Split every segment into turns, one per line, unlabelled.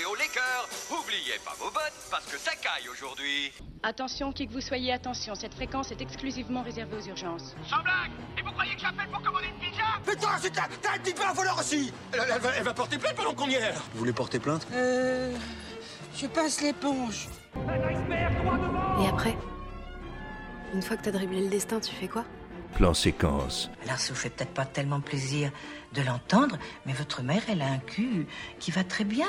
et au liqueur. Oubliez pas vos bottes parce que ça caille aujourd'hui.
Attention, qui que vous soyez, attention, cette fréquence est exclusivement réservée aux urgences.
Sans blague Et vous croyez que j'appelle pour commander une pizza?
Putain, c'est t'as t'as un petit peu un voleur aussi elle, elle va, elle va porter plainte pendant qu'on y est
Vous voulez porter plainte?
Euh. Je passe l'éponge.
Et après Une fois que t'as dribblé le destin, tu fais quoi?
Plan séquence.
Alors ça vous fait peut-être pas tellement plaisir de l'entendre, mais votre mère, elle a un cul qui va très bien.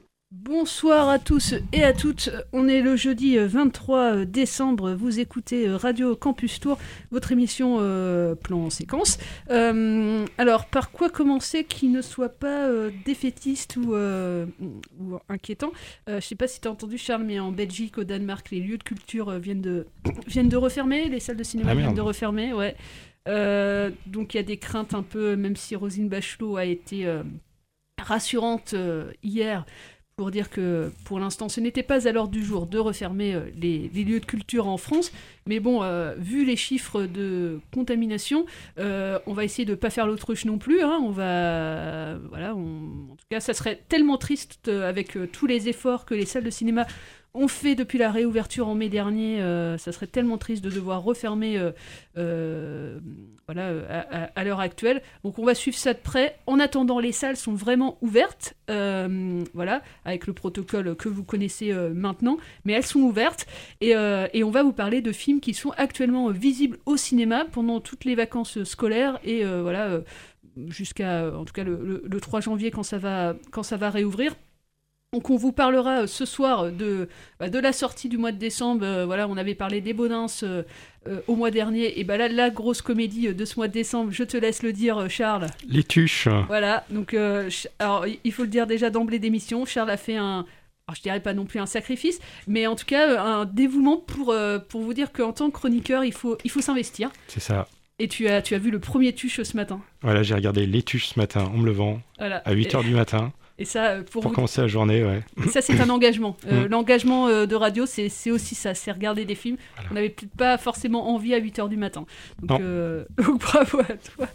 Bonsoir à tous et à toutes. On est le jeudi 23 décembre. Vous écoutez Radio Campus Tour, votre émission euh, plan séquence. Euh, alors, par quoi commencer qui ne soit pas euh, défaitiste ou, euh, ou inquiétant? Euh, Je sais pas si tu as entendu, Charles, mais en Belgique, au Danemark, les lieux de culture euh, viennent de, viennent de refermer. Les salles de cinéma
Ah,
viennent de refermer. Ouais. Euh, donc, il y a des craintes un peu, même si Rosine Bachelot a été euh, rassurante euh, hier pour dire que pour l'instant ce n'était pas à l'ordre du jour de refermer euh, les, lieux de culture en France. Mais bon, euh, vu les chiffres de contamination, euh, on va essayer de ne pas faire l'autruche non plus. hein. On va, voilà, en tout cas, ça serait tellement triste avec tous les efforts que les salles de cinéma ont fait depuis la réouverture en mai dernier. euh, ça serait tellement triste de devoir refermer euh, euh, à, l'heure actuelle. Donc on va suivre ça de près. En attendant, les salles sont vraiment ouvertes, voilà, avec le protocole que vous connaissez maintenant, mais elles sont ouvertes. Et, on va vous parler de films qui sont actuellement visibles au cinéma pendant toutes les vacances scolaires et voilà. jusqu'à en tout cas le 3 janvier quand ça va quand ça va réouvrir donc on vous parlera euh, ce soir de, bah, de la sortie du mois de décembre. Euh, voilà, on avait parlé des Bonins euh, euh, au mois dernier. Et bah là, la grosse comédie euh, de ce mois de décembre, je te laisse le dire, euh, Charles.
Les tuches.
Voilà, donc euh, alors il- faut le dire déjà d'emblée d'émission, Charles a fait un, alors je dirais pas non plus un sacrifice, mais en tout cas euh, un dévouement pour, euh, pour vous dire qu'en tant que chroniqueur, il faut, il faut s'investir.
C'est ça.
Et tu as, tu as vu le premier tuche ce matin.
Voilà, j'ai regardé Les tuches ce matin en me levant
Voilà.
à 8h
Et-
du matin
Et ça, euh, pour,
pour
vous
commencer la journée, ouais.
Et ça, c'est un engagement. Euh,
Mm.
L'engagement euh, de radio, c'est aussi ça, c'est regarder des films. On n'avait peut-être pas forcément envie à 8h du matin. Donc, euh, donc bravo à toi.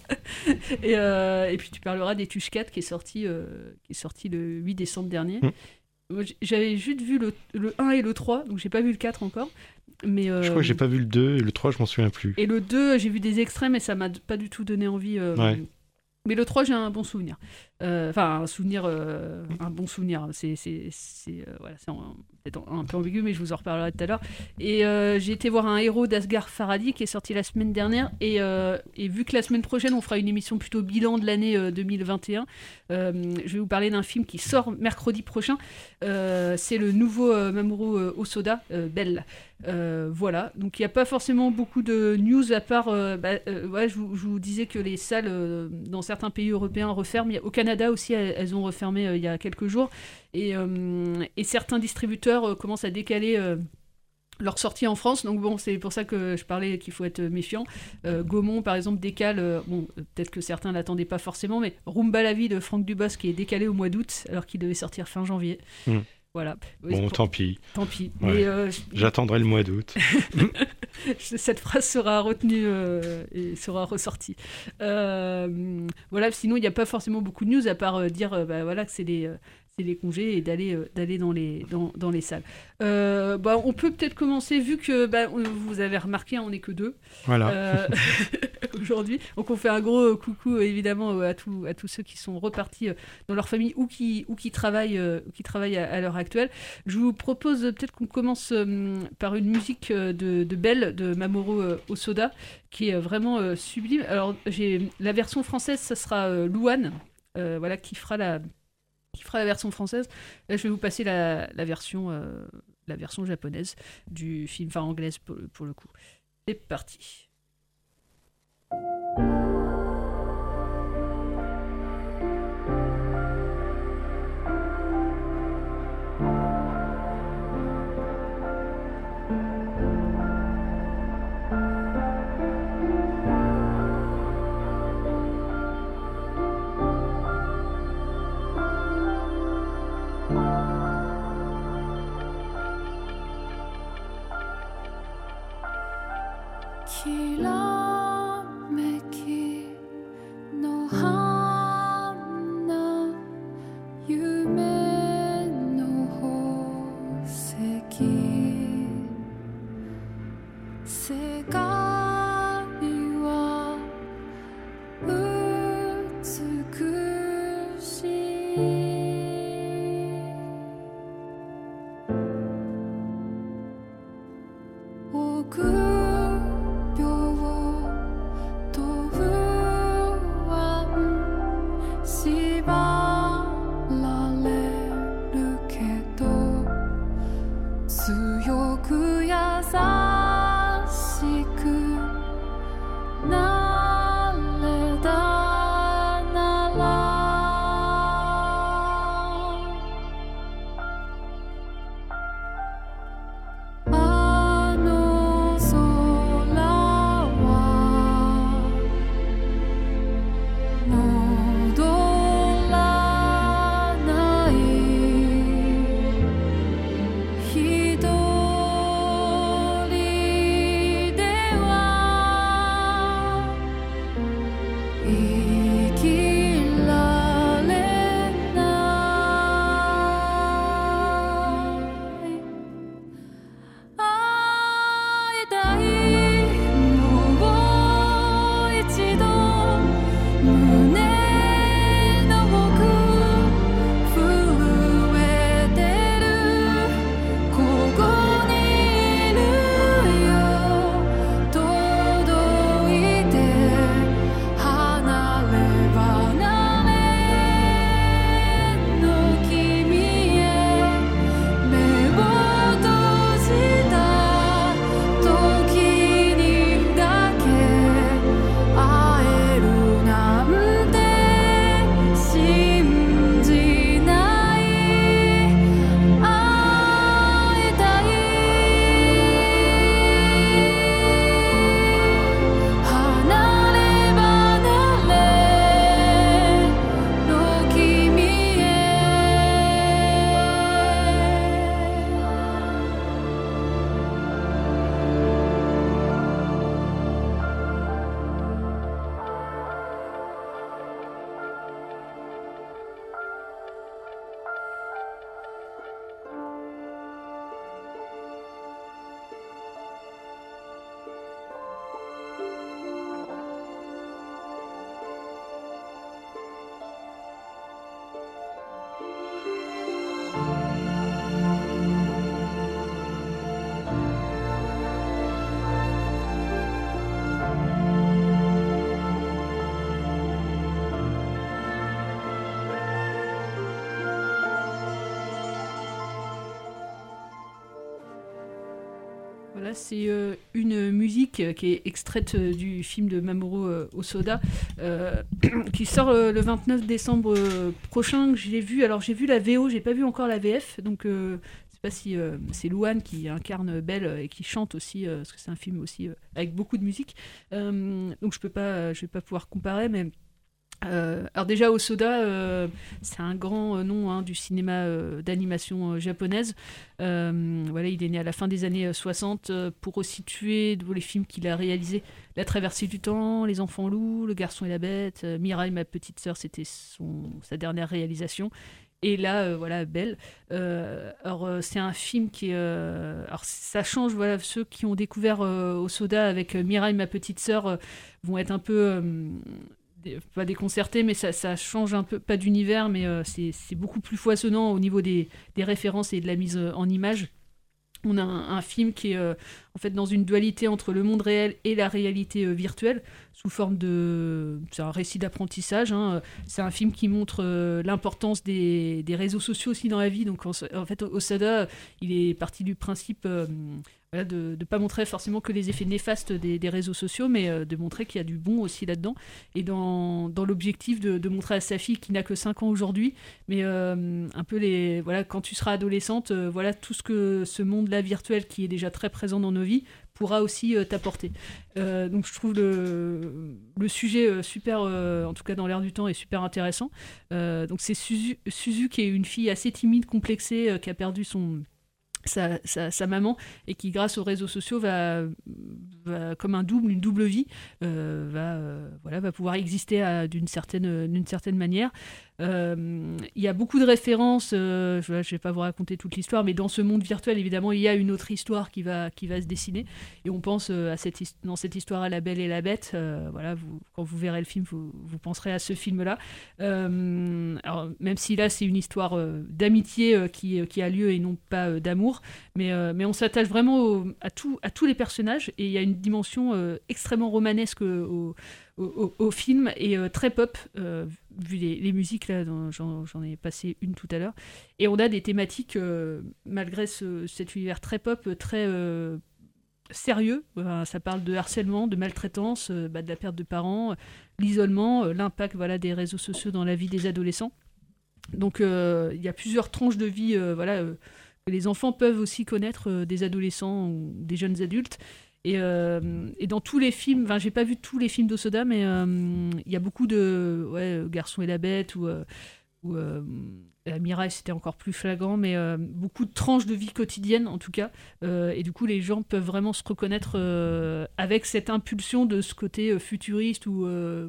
et, euh, et puis tu parleras des Tuches 4 qui est sorti, euh, qui est sorti le 8 décembre dernier.
Mm.
J- J'avais juste vu le, le 1 et le 3, donc j'ai pas vu le 4 encore. Mais,
Je crois que j'ai pas vu le 2 et le 3, je m'en souviens plus.
Et le 2, j'ai vu des extraits, mais ça m'a pas du tout donné envie.
Ouais.
Mais le 3, j'ai un bon souvenir. Euh, Enfin, un souvenir, euh, un bon souvenir. C'est euh, voilà, peut-être un peu ambigu, mais je vous en reparlerai tout à l'heure. Et j'ai été voir un héros d'Asghar Farhadi qui est sorti la semaine dernière. Et, et vu que la semaine prochaine, on fera une émission plutôt bilan de l'année euh, 2021, euh, je vais vous parler d'un film qui sort mercredi prochain. C'est le nouveau Mamoru Osoda, Belle. Euh, voilà, donc il n'y a pas forcément beaucoup de news à part. euh, bah, euh, je, vous, disais que les salles dans certains pays européens referment. Au Canada aussi, elles, ont refermé il y a quelques jours. Et, certains distributeurs commencent à décaler. leur sortie en France, donc bon, c'est pour ça que je parlais qu'il faut être méfiant. Euh, Gaumont, par exemple, décale, bon, peut-être que certains l'attendaient pas forcément, mais Rumba la vie de Franck Dubosc qui est décalé au mois d'août, alors qu'il devait sortir fin janvier.
Hmm.
Voilà.
Bon, tant pis.
Tant pis.
Ouais.
Euh,
J'attendrai le mois d'août.
Cette phrase sera retenue euh, et sera ressortie. Euh, voilà, sinon il n'y a pas forcément beaucoup de news à part dire bah, voilà, que c'est les, c'est les congés et d'aller euh, d'aller dans, les, dans, dans les salles. Euh, bah, on peut peut-être commencer, vu que bah, vous avez remarqué, hein, on n'est que deux
Voilà.
euh, aujourd'hui. Donc on fait un gros coucou évidemment à, tous à tous ceux qui sont repartis dans leur famille ou qui, ou qui travaillent, ou qui travaillent à, à l'heure actuelle. Je vous propose peut-être qu'on commence par une musique de, de Belle de Mamoru Osoda qui est vraiment sublime. Alors j'ai la version française, ça sera euh, Louane.
voilà, qui fera la qui fera la version française. Là, je vais vous passer la, version, la version japonaise du film, enfin anglaise pour le coup. C'est parti. 地老 c'est euh, une musique qui est extraite euh, du film de Mamoru euh, Osoda, qui sort le 29 décembre prochain. J'ai vu, alors j'ai vu la VO, j'ai pas vu encore la VF, donc si c'est Louane qui incarne Belle et qui chante aussi, parce que c'est un film aussi avec beaucoup de musique. donc je peux pas, je vais pas pouvoir comparer, mais euh, alors déjà Osoda, euh, c'est un grand euh, nom hein, du cinéma d'animation japonaise. voilà, il est né à la fin des années 60 pour resituer les films qu'il a réalisés. La traversée du temps, Les enfants loups, Le garçon et la bête, Mirai, ma petite sœur, c'était sa dernière réalisation. Et là, voilà, Belle. alors, c'est un film qui alors, ça change, voilà, ceux qui ont découvert Osoda avec Mirai, ma petite sœur, vont être un peu pas déconcerté, mais ça, change un peu, pas d'univers, mais euh, c'est beaucoup plus foisonnant au niveau des, références et de la mise euh, en image. On a un, film qui est euh, en fait dans une dualité entre le monde réel et la réalité virtuelle.
Sous forme de. C'est un récit d'apprentissage. hein. C'est un film qui montre euh, l'importance des, réseaux sociaux aussi dans la vie. Donc, en, fait, Osada, il est parti du principe. euh, de ne pas montrer forcément que les effets néfastes des, réseaux sociaux, mais euh, de montrer qu'il y a du bon aussi là-dedans. Et dans, l'objectif de, montrer à sa fille qui n'a que 5 ans aujourd'hui, mais un peu les. Voilà, quand tu seras adolescente, voilà tout ce que ce monde-là virtuel qui est déjà très présent dans nos vies pourra aussi euh, t'apporter. Euh, donc je trouve le, sujet euh, super, en tout cas dans l'air du temps, est super intéressant. Donc c'est Suzu, qui est une fille assez timide, complexée, qui a perdu son sa, sa- maman et qui grâce aux réseaux sociaux va, comme un double une double vie va voilà va pouvoir exister d'une certaine d'une certaine manière il y a beaucoup de références euh, je, ne vais pas vous raconter toute l'histoire mais dans ce monde virtuel évidemment il y a une autre histoire qui va qui va se dessiner. Et on pense euh, à cette dans cette histoire à la belle et la bête. Euh, voilà quand vous verrez le film vous, vous penserez à ce film là alors même si là c'est une histoire euh, d'amitié euh, qui, qui a lieu et non pas euh, d'amour mais, euh, mais on s'attache vraiment à, tout, à tous les personnages. Et il y a une dimension euh, extrêmement romanesque au, au, film et euh, très pop, euh, vu les, musiques, là, j'en ai passé une tout à l'heure. Et on a des thématiques, euh, malgré ce- cet univers très pop, très sérieux. Ça parle de harcèlement, de maltraitance, bah, de la perte de parents, l'isolement, l'impact voilà, des réseaux sociaux dans la vie des adolescents. Donc il y a plusieurs tranches de vie voilà, que les enfants peuvent aussi connaître des adolescents ou des jeunes adultes. Et, euh, et dans tous les films, enfin j'ai pas vu tous les films d'Osoda, mais euh, il y a beaucoup de ouais, Garçon et la bête euh, ou Miraille, c'était encore plus flagrant, mais euh, beaucoup de tranches de vie quotidienne en tout cas. Euh, et du coup, les gens peuvent vraiment se reconnaître euh, avec cette impulsion de ce côté futuriste ou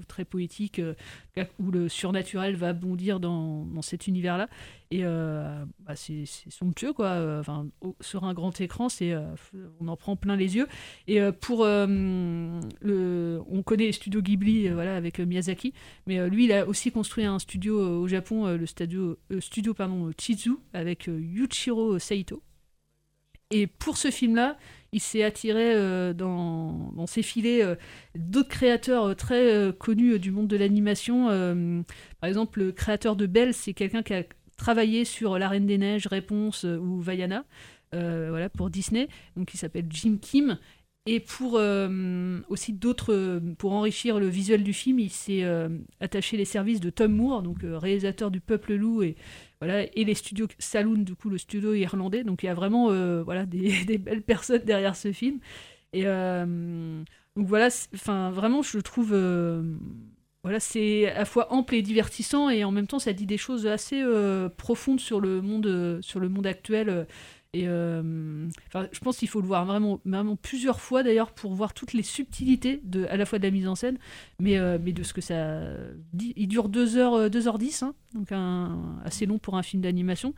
très poétique, où le surnaturel va bondir dans, cet univers-là. Et bah, c'est somptueux, quoi. Enfin, sur un grand écran, c'est, on en prend plein les yeux. Et pour le, on connaît les studios Ghibli, voilà, avec Miyazaki, mais lui, il a aussi construit un studio au Japon, le studio, studio pardon, Chizu, avec euh, Yuichiro Saito. Et pour ce film-là, il s'est attiré euh, dans, dans ses filets euh, d'autres créateurs très connus du monde de l'animation. Par exemple, le créateur de Belle, c'est quelqu'un qui a travaillé sur La Reine des Neiges, Réponse ou Vaiana, voilà, pour Disney. Donc, il s'appelle Jim Kim. Et pour euh, aussi d'autres, euh, pour enrichir le visuel du film, il s'est euh, attaché les services de Tom Moore, donc réalisateur du Peuple Loup et voilà, et les studios Saloon, du coup le studio irlandais. Donc il y a vraiment voilà des, belles personnes derrière ce film. Et donc voilà, enfin vraiment je le trouve voilà c'est à la fois ample et divertissant et en même temps ça dit des choses assez profondes sur le monde sur le monde actuel. Euh, et euh, je pense qu'il faut le voir vraiment, vraiment plusieurs fois d'ailleurs pour voir toutes les subtilités à la fois de la mise en scène, mais, euh, mais de ce que ça dit. Il dure 2h, 2h10, hein, donc assez long pour un film d'animation.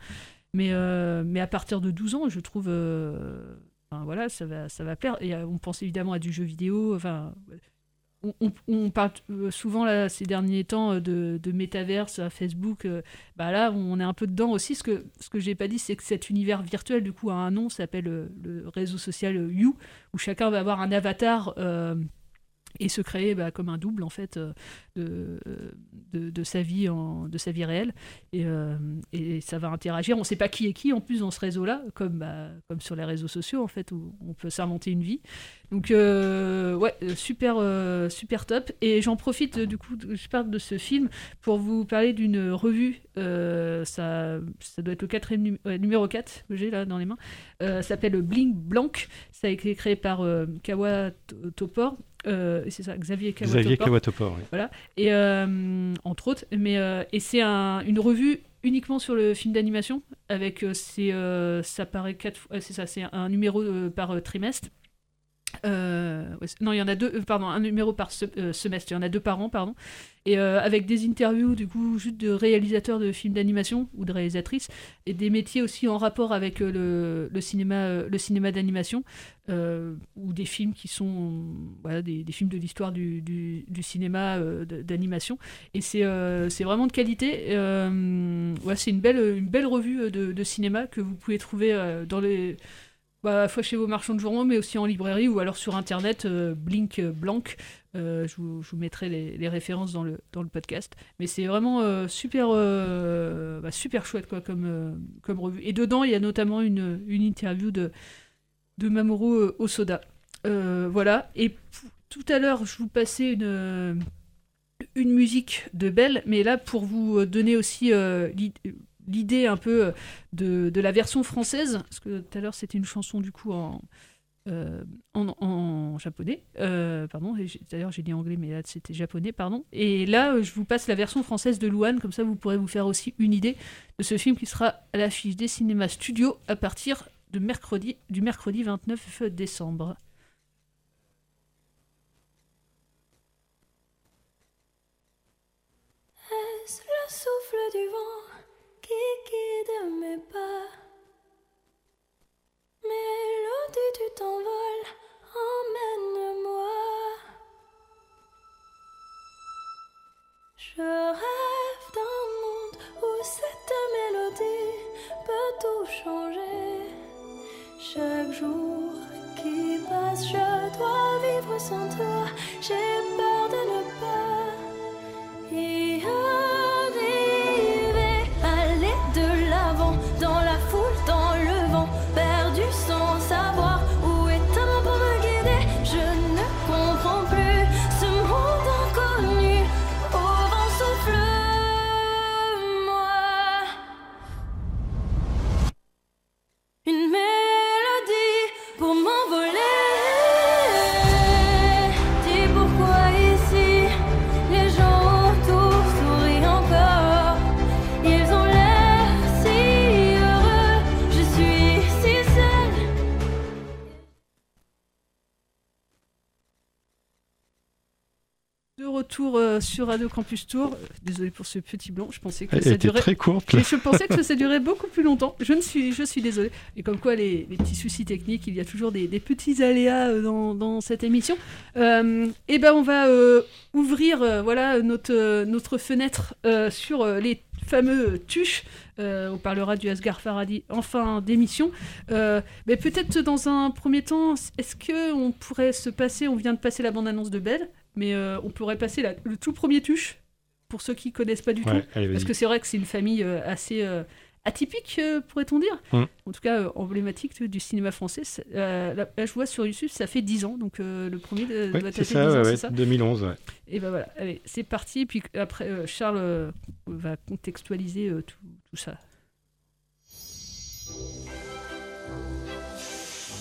Mais, euh, mais à partir de 12 ans, je trouve. euh, voilà, ça va, ça va plaire. Et euh, on pense évidemment à du jeu vidéo. Enfin, on, parle euh, souvent là, ces derniers temps euh, de, de métaverse à Facebook. euh, bah là, on est un peu dedans aussi. Ce que, ce que j'ai pas dit, c'est que cet univers virtuel, du coup, a un nom, s'appelle le réseau social You, où chacun va avoir un avatar. Et se créer bah, comme un double en fait euh, de, de, de sa vie de sa vie réelle. Et, euh, ça va interagir. On sait pas qui est qui en plus dans ce réseau là comme bah, comme sur les réseaux sociaux en fait où on peut s'inventer une vie. Donc euh, ouais euh, super euh, super top. Et j'en profite euh, du coup je parle de ce film pour vous parler d'une revue euh, ça ça doit être le quatrième numé- ouais, numéro 4 que j'ai là dans les mains. Euh, s'appelle Bling Blanc ça a été créé par euh, Kawa Topor euh, c'est ça, Xavier Kawatopor.
Xavier Kawatopor, oui.
Voilà. Et euh, entre autres, mais euh, et c'est un- une revue uniquement sur le film d'animation avec euh, c'est euh, ça paraît quatre fois, euh, c'est ça, c'est un numéro par trimestre. Euh, non, il y en a deux, euh, pardon, un numéro par euh, semestre, il y en a deux par an, pardon, et avec des interviews du coup juste de réalisateurs de films d'animation ou de réalisatrices et des métiers aussi en rapport avec le, cinéma, le cinéma d'animation ou des films qui sont des, films de l'histoire du, cinéma d'animation et c'est vraiment de qualité. Ouais, c'est une belle une belle revue de, cinéma que vous pouvez trouver dans les bah, fois chez vos marchands de journaux, mais aussi en librairie ou alors sur internet, euh, Blink Blanc. Euh, je, vous, je vous mettrai les, références dans le, dans le podcast. Mais c'est vraiment euh, super, euh, bah, super chouette quoi, comme, comme revue. Et dedans, il y a notamment une, une interview de, de Mamoru Osoda. Voilà. Et tout à l'heure, je vous passais une, une musique de Belle, mais là, pour vous donner aussi l'idée un peu euh, de, de la version française, parce que tout à l'heure, c'était une chanson du coup en. euh, en, en japonais, euh, pardon, d'ailleurs j'ai dit anglais, mais là c'était japonais, pardon. Et là, euh, je vous passe la version française de Louane, comme ça vous pourrez vous faire aussi une idée de ce film qui sera à l'affiche des cinémas studios à partir de mercredi, du mercredi 29 décembre.
Le souffle du vent guide mes pas Mélodie du t'envol, emmène-moi. Je rêve d'un monde où cette mélodie peut tout changer. Chaque jour qui passe, je dois vivre sans toi. J'ai peur de ne pas y
retour euh, sur Radio Campus Tour. Euh, Désolé pour ce petit blanc, je pensais que
Elle
ça
était
durait.
très courte,
je pensais que ça durait beaucoup plus longtemps. Je ne suis, je suis désolé. Et comme quoi, les, les petits soucis techniques, il y a toujours des, des petits aléas euh, dans, dans cette émission. Euh, et ben, on va euh, ouvrir, voilà, notre, notre fenêtre sur les fameux tuches. Euh, on parlera du Asghar Farhadi en fin d'émission. Euh, mais peut-être dans un premier temps, est-ce que on pourrait se passer, on vient de passer la bande-annonce de Belle, mais euh, on pourrait passer la- le tout premier tuche pour ceux qui connaissent pas du
Ouais,
tout.
allez.
Parce que c'est vrai que c'est une famille euh, assez euh, atypique, euh, pourrait-on dire.
Mm.
En tout cas, euh, emblématique du cinéma français. Euh, là, là, je vois sur YouTube, ça fait 10 ans, donc euh, le premier euh,
Ouais,
doit
c'est
taper
ça,
10 ans,
ouais,
ça
2011, ouais.
et ben voilà, allez, c'est parti. Puis après, euh, Charles euh, va contextualiser euh, tout, tout ça.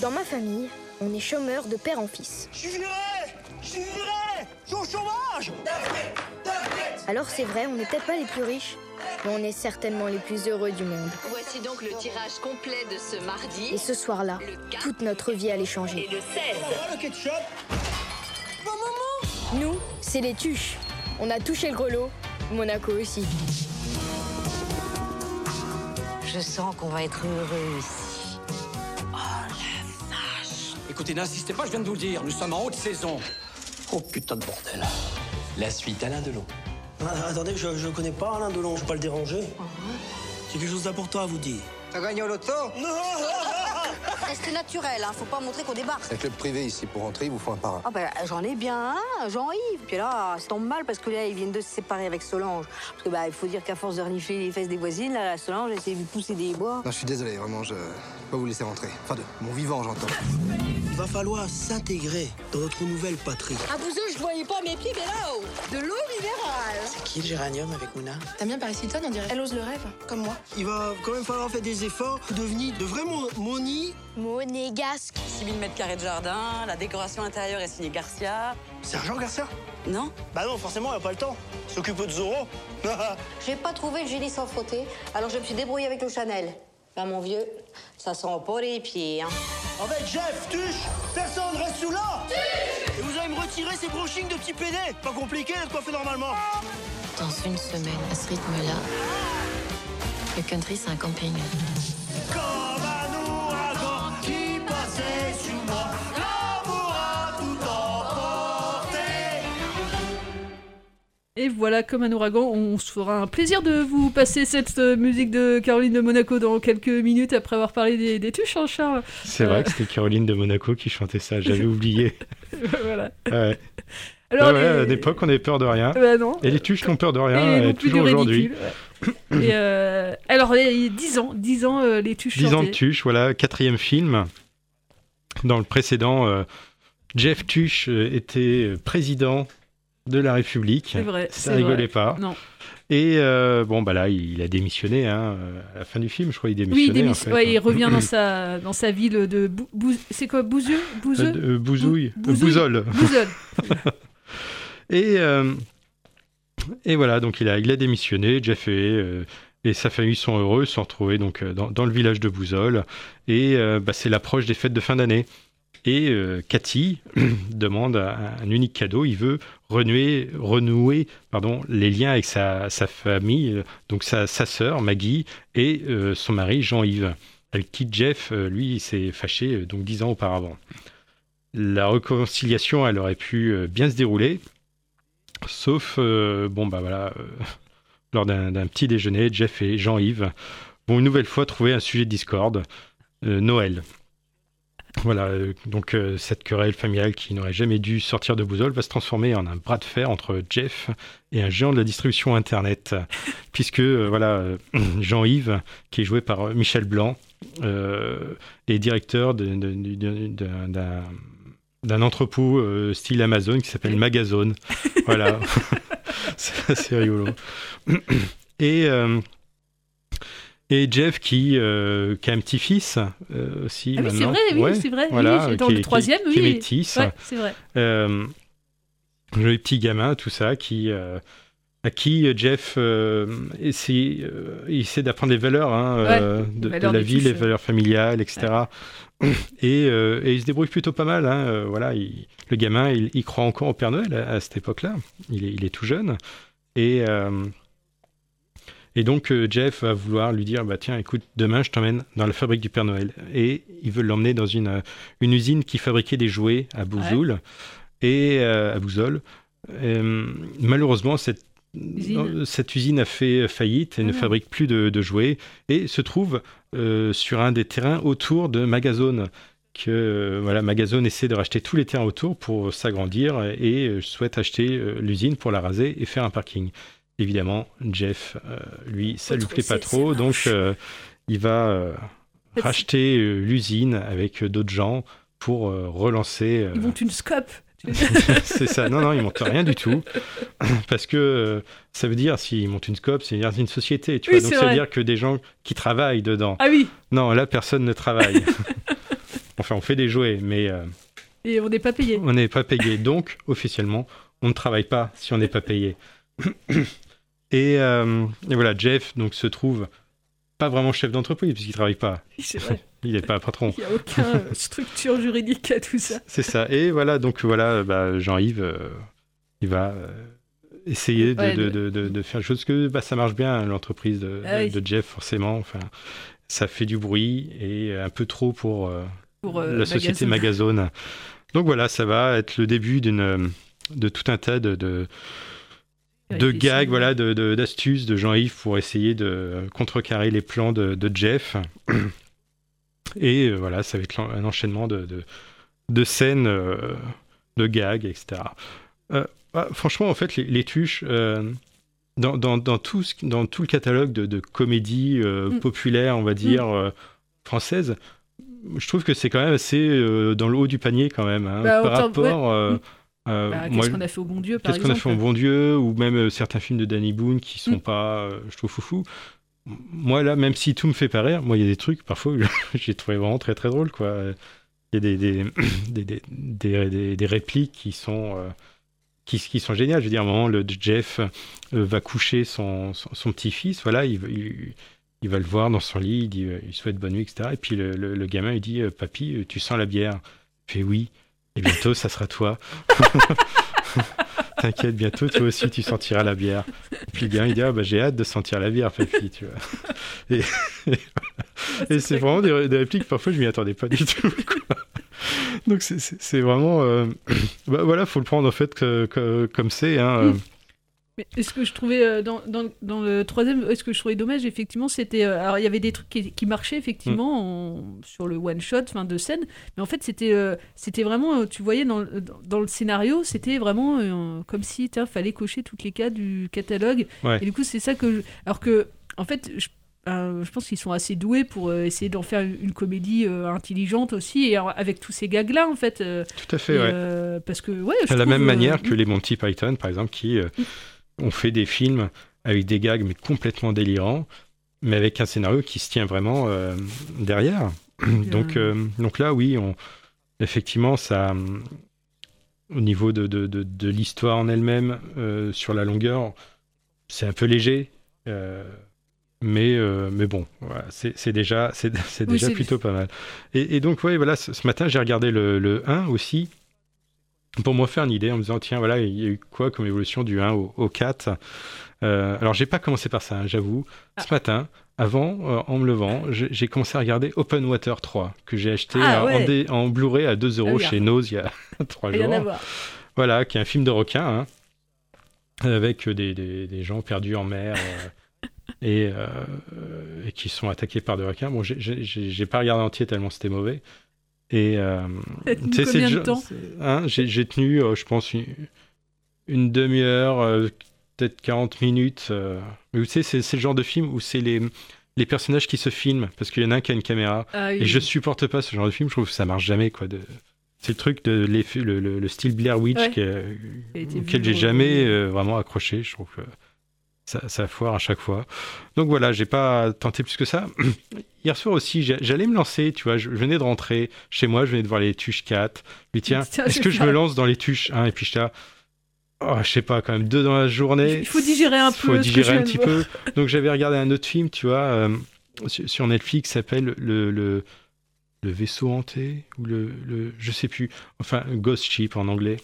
Dans ma famille, on est chômeur de père en fils.
Je suis viré Je suis viré Je suis au chômage
Alors c'est vrai, on n'est peut-être pas les plus riches, mais on est certainement les plus heureux du monde.
Voici donc le tirage complet de ce mardi.
Et ce soir-là, toute notre vie allait changer.
Et le 16.
Oh, le ketchup
Nous, c'est les tuches. On a touché le grelot, Monaco aussi.
Je sens qu'on va être heureux ici.
Écoutez, n'insistez pas, je viens de vous le dire, nous sommes en haute saison. Oh putain de bordel. La suite, Alain Delon.
Ah, attendez, je, je connais pas Alain Delon, je vais pas le déranger. J'ai quelque chose d'important à vous dire.
T'as gagné au loto?
Non
Restez naturel, hein, faut pas montrer qu'on débarque.
C'est un club privé ici. Pour rentrer, il vous faut un parrain.
Ah ben j'en ai bien un, Jean-Yves. Puis là, ça tombe mal parce que là, ils viennent de se séparer avec Solange. Parce que bah, il faut dire qu'à force de renifler les fesses des voisines, là, la Solange, elle s'est vue pousser des bois.
Non, je suis désolé, vraiment, je peux pas vous laisser rentrer. Enfin, de mon vivant, j'entends.
Il va falloir s'intégrer dans notre nouvelle patrie.
À vous je voyais pas mes pieds, mais là-haut, de l'eau minérale.
Qui le géranium avec Mouna
T'as bien Paris Hilton, on dirait. Elle ose le rêve, comme moi.
Il va quand même falloir faire des efforts pour devenir de vrais mo- monis.
Monégasque.
6000 mètres carrés de jardin, la décoration intérieure est signée Garcia.
Sergent Garcia?
Non
Bah non, forcément, il a pas le temps. Il S'occupe de Zorro.
J'ai pas trouvé le génie sans frotter, alors je me suis débrouillée avec le Chanel. Là, mon vieux, ça sent pas les pieds, hein.
Avec Jeff, Tuche, personne reste sous là Et vous allez me retirer ces brochings de petits PD Pas compliqué d'être coiffé normalement
Dans une semaine, à ce rythme-là, le country, c'est un camping.
Et voilà, comme un ouragan, on se fera un plaisir de vous passer cette euh, musique de Caroline de Monaco dans quelques minutes après avoir parlé des, des tuches, hein, Charles.
C'est vrai que c'était Caroline de Monaco qui chantait ça, j'avais oublié.
voilà.
Ouais.
Alors,
Ouais, ouais,
les-
à l'époque, on avait peur de rien.
Bah non.
Et les tuches n'ont peur de
Et
rien, et
plus
toujours aujourd'hui.
ouais. Et, euh, alors, il y a 10 ans, 10 ans, euh, les tuches
10 ans de
chantaient.
Tuche, voilà, quatrième film. Dans le précédent, euh, Jeff Tuche euh, était euh, président de la République.
C'est vrai,
Ça rigolait
vrai.
pas.
Non.
Et euh, bon, bah là, il a démissionné hein, à la fin du film, je crois. Il
Oui,
démissionnait.
il, démis-
en fait.
ouais, il revient dans sa, dans sa ville de. Bou- Bou- c'est quoi Bouzieux
Euh, euh, Bouzouille,
Bou- Bouzouille.
Bouzole.
Bouzole.
Et, euh, et voilà, donc il a, il a démissionné, Jeff et, et sa famille sont heureux, se sont retrouvés donc, dans, dans le village de Bouzol. Et bah, c'est l'approche des fêtes de fin d'année. Et euh, Cathy demande un, un unique cadeau, il veut renouer, les liens avec sa, famille, euh, donc sa, sœur Maggie et euh, son mari Jean-Yves, avec qui Jeff, lui, il s'est fâché donc dix ans auparavant. La réconciliation, elle aurait pu bien se dérouler, Sauf, bon, bah voilà, lors d'un petit déjeuner, Jeff et Jean-Yves vont une nouvelle fois trouver un sujet de discorde, Noël. Voilà, euh, donc euh, cette querelle familiale qui n'aurait jamais dû sortir de Bouzol va se transformer en un bras de fer entre Jeff et un géant de la distribution Internet, puisque euh, voilà, Jean-Yves, qui est joué par Michel Blanc, euh, est directeur d'un- entrepôt style Amazon qui s'appelle Magazone. Voilà, c'est assez rigolo. Et, et Jeff qui, euh, qui a un petit-fils euh, aussi
Ah oui, c'est vrai, oui,
Ouais,
c'est vrai, oui,
Voilà,
c'est dans
qui
le
est- qui
troisième,
qui est
oui.
métis.
Ouais, c'est vrai.
Euh, le petit gamin, tout ça, qui, euh, à qui Jeff essaie, d'apprendre les valeurs hein,
Ouais,
de,
les valeurs
de la vie, les valeurs familiales, etc. Et, et il se débrouille plutôt pas mal. hein, voilà, il- le gamin, il, il croit encore au Père Noël à, à cette époque-là. Il est, il est tout jeune. Et, et donc euh, Jeff va vouloir lui dire, bah tiens, écoute, demain je t'emmène dans la fabrique du Père Noël. Et il veut l'emmener dans une, euh, une usine qui fabriquait des jouets à Bouzoul et euh, à Bouzol. Malheureusement, cette
Usine.
cette usine a fait faillite et ne
Ah.
fabrique plus de, de jouets et se trouve euh, sur un des terrains autour de Magazone. Que euh, voilà, Magazone essaie de racheter tous les terrains autour pour s'agrandir et souhaite acheter l'usine pour la raser et faire un parking. Évidemment, Jeff, euh, lui, ça lui
trop,
plaît pas trop, donc euh, il va euh, racheter l'usine avec d'autres gens pour relancer.
Ils montent une scope.
c'est ça. Non, non, ils montent rien du tout. Parce que euh, ça veut dire, s'ils montent une scope, c'est une société. Tu
Oui,
vois, donc ça veut dire que des gens qui travaillent dedans.
Ah oui,
Non, là, personne ne travaille. enfin, on fait des jouets, mais euh,
et on n'est pas payé.
on n'est pas payé. Donc, officiellement, on ne travaille pas si on n'est pas payé. et, euh, et voilà, Jeff donc se trouve pas vraiment chef d'entreprise puisqu'il travaille pas.
Oui, c'est vrai.
Il n'est pas patron.
Il n'y a aucune structure juridique à tout ça.
C'est ça. Et voilà, donc voilà, bah, Jean-Yves, euh, il va euh, essayer de,
Ouais,
de,
de-
de, faire des choses que bah, ça marche bien, l'entreprise de,
Ah
de-
oui.
de Jeff, forcément. Enfin, ça fait du bruit et un peu trop pour, euh,
Pour, euh,
la société
Magazone.
Magazone. Donc voilà, ça va être le début d'une de tout un tas de, de, de gags, voilà, de, de- d'astuces de Jean-Yves pour essayer de contrecarrer les plans de, de Jeff. Et euh, voilà, ça va être un enchaînement de, de, de scènes, euh, de gags, etc. Euh, ah, franchement, en fait, les, les tuches, euh, dans, dans, dans, tout, ce- dans tout le catalogue de, de comédies euh,
Mm.
populaires, on va dire, euh, françaises, je trouve que c'est quand même assez euh, dans le haut du panier, quand même, hein,
Bah,
par rapport.
ouais.
euh,
Mm.
Euh,
Bah, Qu'est-ce qu'on a fait au bon Dieu, par
Qu'est-ce qu'on a fait au bon Dieu ou même euh, certains films de Danny Boone qui sont
Mm.
pas, euh, je trouve, foufou. Moi, là, même si tout me fait pas rire, moi, il y a des trucs, parfois, j'ai trouvé vraiment très, très drôle, quoi. Il y a des, des, des, des, répliques qui sont, qui, qui sont géniales. Je veux dire, à un moment, le Jeff va coucher son, son, son petit-fils, voilà, il, il, il va le voir dans son lit, il, dit, il souhaite bonne nuit, etc. Et puis, le, le, le gamin, il dit, Papy, tu sens la bière Il fait oui, et bientôt, ça sera toi. T'inquiète, bientôt toi aussi tu sentiras la bière. Puis le gars il dit ah bah j'ai hâte de sentir la bière, papy, tu vois. Et, et, et c'est vraiment des, des répliques parfois je m'y attendais pas du tout. quoi. Donc c'est- vraiment euh, bah, voilà faut le prendre en fait que- que- comme c'est. Hein, euh.
Mais ce que je trouvais euh, dans, dans, dans le troisième, ce que je trouvais dommage, effectivement, c'était. euh, alors, il y avait des trucs qui, qui marchaient, effectivement, en- sur le one-shot, fin de scène. Mais en fait, c'était euh, c'était vraiment. Tu voyais dans, le- dans, le scénario, c'était vraiment comme si il fallait cocher toutes les cas du catalogue.
Ouais.
Et du coup, c'est ça que. je- Alors que, en fait, je, euh, je pense qu'ils sont assez doués pour euh, essayer d'en faire une, une comédie euh, intelligente aussi, et avec tous ces gags-là, en fait.
Tout à fait, ouais.
parce que, ouais. je
De la
trouve,
même manière que les Monty Python, par exemple, qui ont fait des films avec des gags mais complètement délirants, mais avec un scénario qui se tient vraiment euh, derrière. donc, euh, donc là, oui, on, effectivement, ça, au niveau de, de, de, de l'histoire en elle-même, euh, sur la longueur, c'est un peu léger. mais, mais bon, voilà, c'est déjà, c'est
Oui,
déjà plutôt pas mal. Et, et donc, ouais, voilà, ce, ce matin, j'ai regardé le, le 1 aussi, pour me faire une idée en me disant, tiens, voilà, il y a eu quoi comme évolution du 1 au, au 4 Euh, Alors, j'ai pas commencé par ça, hein, j'avoue.
Ah.
Ce matin, avant, euh, en me levant, j'ai commencé à regarder Open Water 3, que j'ai acheté
Ah,
en- Blu-ray à 2 euros
Ah
chez
ah.
Nose il y a 3
Rien
jours. Voilà, qui est un film de requin, hein, avec des, des- des gens perdus en mer euh, et, euh, et qui sont attaqués par des requins. Bon, j'ai pas regardé entier tellement c'était mauvais. Et euh, tu sais, c'est
combien
le
de
genre-
temps
hein, J'ai tenu, euh, je pense, une, une demi-heure, euh, peut-être 40 minutes. euh. Mais vous savez, c'est le genre de film où c'est les, les personnages qui se filment, parce qu'il y en a un qui a une caméra.
Ah oui,
et je supporte pas ce genre de film, je trouve que ça marche jamais. quoi. De... C'est le truc de le, le, le style Blair Witch
Ouais. été
auquel j'ai jamais vraiment accroché. Je trouve que ça, ça foire à chaque fois. Donc voilà, j'ai pas tenté plus que ça. Hier soir aussi, j'a- j'allais me lancer, tu vois, je je venais de rentrer chez moi, je venais de voir les tuches 4. Je me dis, tiens, est-ce
je
que je me lance dans les tuches 1 Et puis là, oh, je sais pas, quand même deux dans la journée.
Il faut digérer un
faut
peu. ce que
digérer
je
un petit
voir.
peu. Donc j'avais regardé un autre film, tu vois, euh, sur, sur Netflix, s'appelle le, le, le vaisseau hanté ou le, le je sais plus, enfin Ghost Ship en anglais.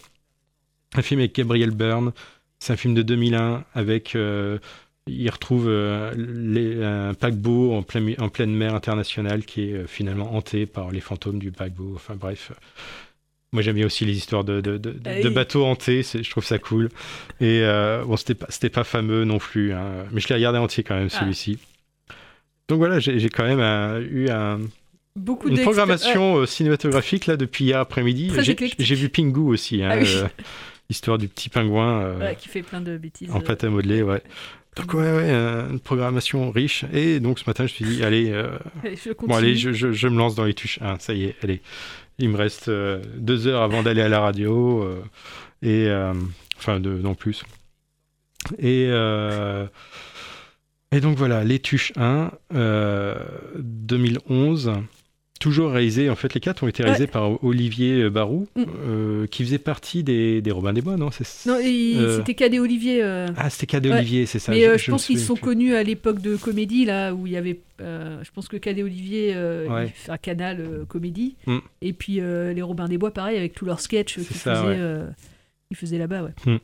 Un film avec Gabriel Byrne. C'est un film de 2001 avec euh, il retrouve euh, les- un paquebot en, plein mi- en pleine mer internationale qui est euh, finalement hanté par les fantômes du paquebot. Enfin bref. Moi j'aime bien aussi les histoires de, de, de- de-
Ah
de bateaux hantés, je trouve ça cool. Et bon, c'était pas, pas fameux non plus, hein, mais je l'ai regardé entier quand même
Ah.
celui-ci. Donc voilà, j'ai quand même un- eu un,
Beaucoup
une programmation cinématographique là depuis hier après-midi. J'ai- vu Pingu aussi, hein,
Ah oui.
euh, histoire du petit pingouin euh,
Ouais, qui fait plein de bêtises.
en pâte à modeler, ouais. Donc ouais, ouais, euh, une programmation riche. Et donc ce matin, je me suis dit, allez, euh,
Allez, je
bon allez,
continue.
je, je- je me lance dans les touches 1, ça y est, allez. Il me reste euh, deux heures avant d'aller à la radio, euh, et euh, enfin de, non plus. Et euh, et donc voilà, les tuches 1, euh, 2011. Toujours réalisé, en fait, les quatre ont été réalisés
Ouais.
par Olivier Barou,
Mm.
euh, qui faisait partie des, des Robins des Bois, non c'est-
Non,
euh,
c'était Cadet Olivier. euh,
Ah, c'était Cadet
ouais.
Olivier, c'est ça.
Mais
je-
euh,
je
pense qu'ils sont
plus.
connus à l'époque de comédie, là, où il y avait. euh, je pense que Cadet Olivier, euh,
Ouais.
il fait un canal euh, comédie.
Mm.
Et puis euh, les Robins des Bois, pareil, avec tous leurs sketchs qu'ils faisaient, euh, faisaient là-bas, ouais.
Hmm.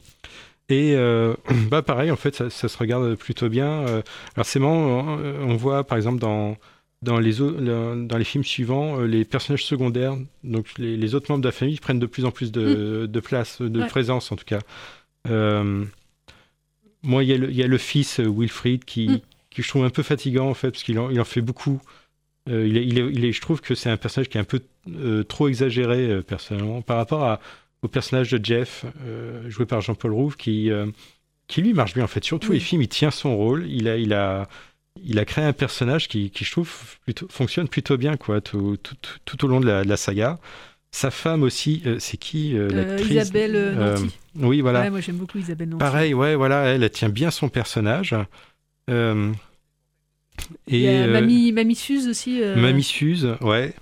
Et euh, bah pareil, en fait, ça, ça se regarde plutôt bien. Euh, alors c'est marrant, on voit par exemple dans, dans, les, dans films suivants, euh, les personnages secondaires, donc les, les autres membres de la famille prennent de plus en plus de, de place, de
Ouais.
présence en tout cas. Euh, moi, il y, a le- il y a le fils euh, Wilfried qui,
Mm.
qui je trouve un peu fatigant en fait, parce qu'il en, il en fait beaucoup. Euh, il est, il est- il est- je trouve que c'est un personnage qui est un peu euh, trop exagéré personnellement par rapport à, au personnage de Jeff, joué par Jean-Paul Rouve, qui, qui lui marche bien en fait. Sur tous
Oui.
les films, il tient son rôle. Il a, il a, il a créé un personnage qui, qui, je trouve, plutôt, fonctionne plutôt bien quoi, tout, tout, tout- tout au long de la, de la saga. Sa femme aussi, euh, c'est qui euh,
Euh,
l'actrice
Isabelle Nanty.
oui, voilà.
Ouais, moi j'aime beaucoup Isabelle Nanty.
Pareil, ouais, voilà, elle, elle tient bien son personnage. Euh,
Il
et
y a Mamie, Mamie Suze aussi.
Mamie Suze, ouais.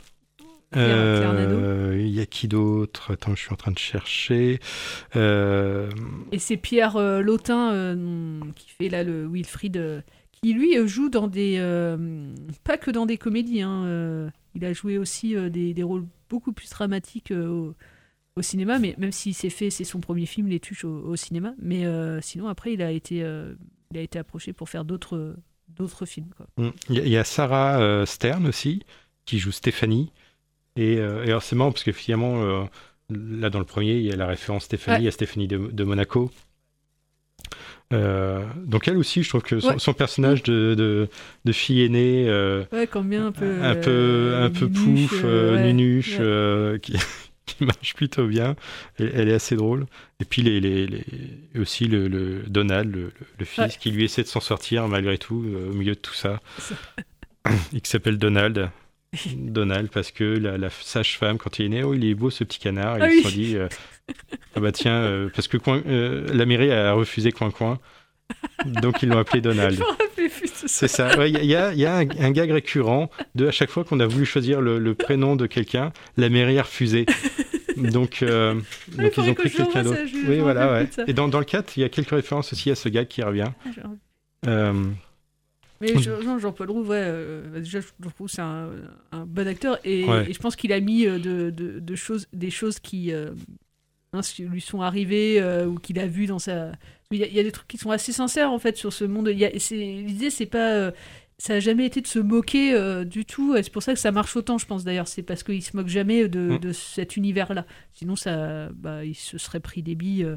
Euh, Il y a qui d'autre? Attends, je suis en train de chercher. Euh,
Et c'est Pierre euh, Lautin euh, qui fait là le Wilfried, qui lui euh, joue dans des. euh, pas que dans des comédies, hein, euh, il a joué aussi des, des rôles beaucoup plus dramatiques au, au cinéma, mais même s'il s'est fait, c'est son premier film, Les Tuches au, au cinéma, mais sinon après il a été, il a été approché pour faire d'autres d'autres films. Quoi.
Mm. Il y, a- Sarah Stern aussi, qui joue Stéphanie. Et, euh, et alors c'est marrant parce que finalement, euh, là dans le premier, il y a la référence Stéphanie
Ouais.
à Stéphanie de, de Monaco. Euh, donc elle aussi, je trouve que son,
Ouais.
son personnage de, de, de fille aînée, euh,
Ouais, un peu.
un peu,
euh,
un peu
nunuche,
pouf,
ouais,
nunuche, qui, qui marche plutôt bien. Elle, elle est assez drôle. Et puis les, les, les- aussi le, le Donald, le, le fils, qui lui essaie de s'en sortir malgré tout au milieu de tout ça. Il qui s'appelle Donald. Donald parce que la, la sage-femme quand il est né, oh il est beau ce petit canard. Et
Ah
ils
oui.
se sont dit euh, ah bah tiens euh, parce que Coin- euh, la mairie a refusé Coin Coin, donc ils l'ont appelé Donald. C'est ça. Il y a, il y a- il y a un, un gag récurrent de à chaque fois qu'on a voulu choisir le, le prénom de quelqu'un, la mairie a refusé. Donc, donc ils ont pris quelqu'un d'autre. Oui, voilà, ouais. Et dans, dans le 4, il y a quelques références aussi à ce gag qui revient.
Ah, Mais je- Jean- Jean-Paul Roux, ouais, euh, déjà, je trouve que c'est un, un bon acteur et,
Ouais.
et je pense qu'il a mis euh, de, de- de choses, des choses qui euh, hein, lui sont arrivées euh, ou qu'il a vues dans sa. Il y, a, il y a des trucs qui sont assez sincères en fait sur ce monde. L'idée, c'est pas. ça a jamais été de se moquer du tout. C'est pour ça que ça marche autant, je pense d'ailleurs. C'est parce qu'il se moque jamais de,
Mm.
de cet univers-là. Sinon, ça, bah, il se serait pris des billes.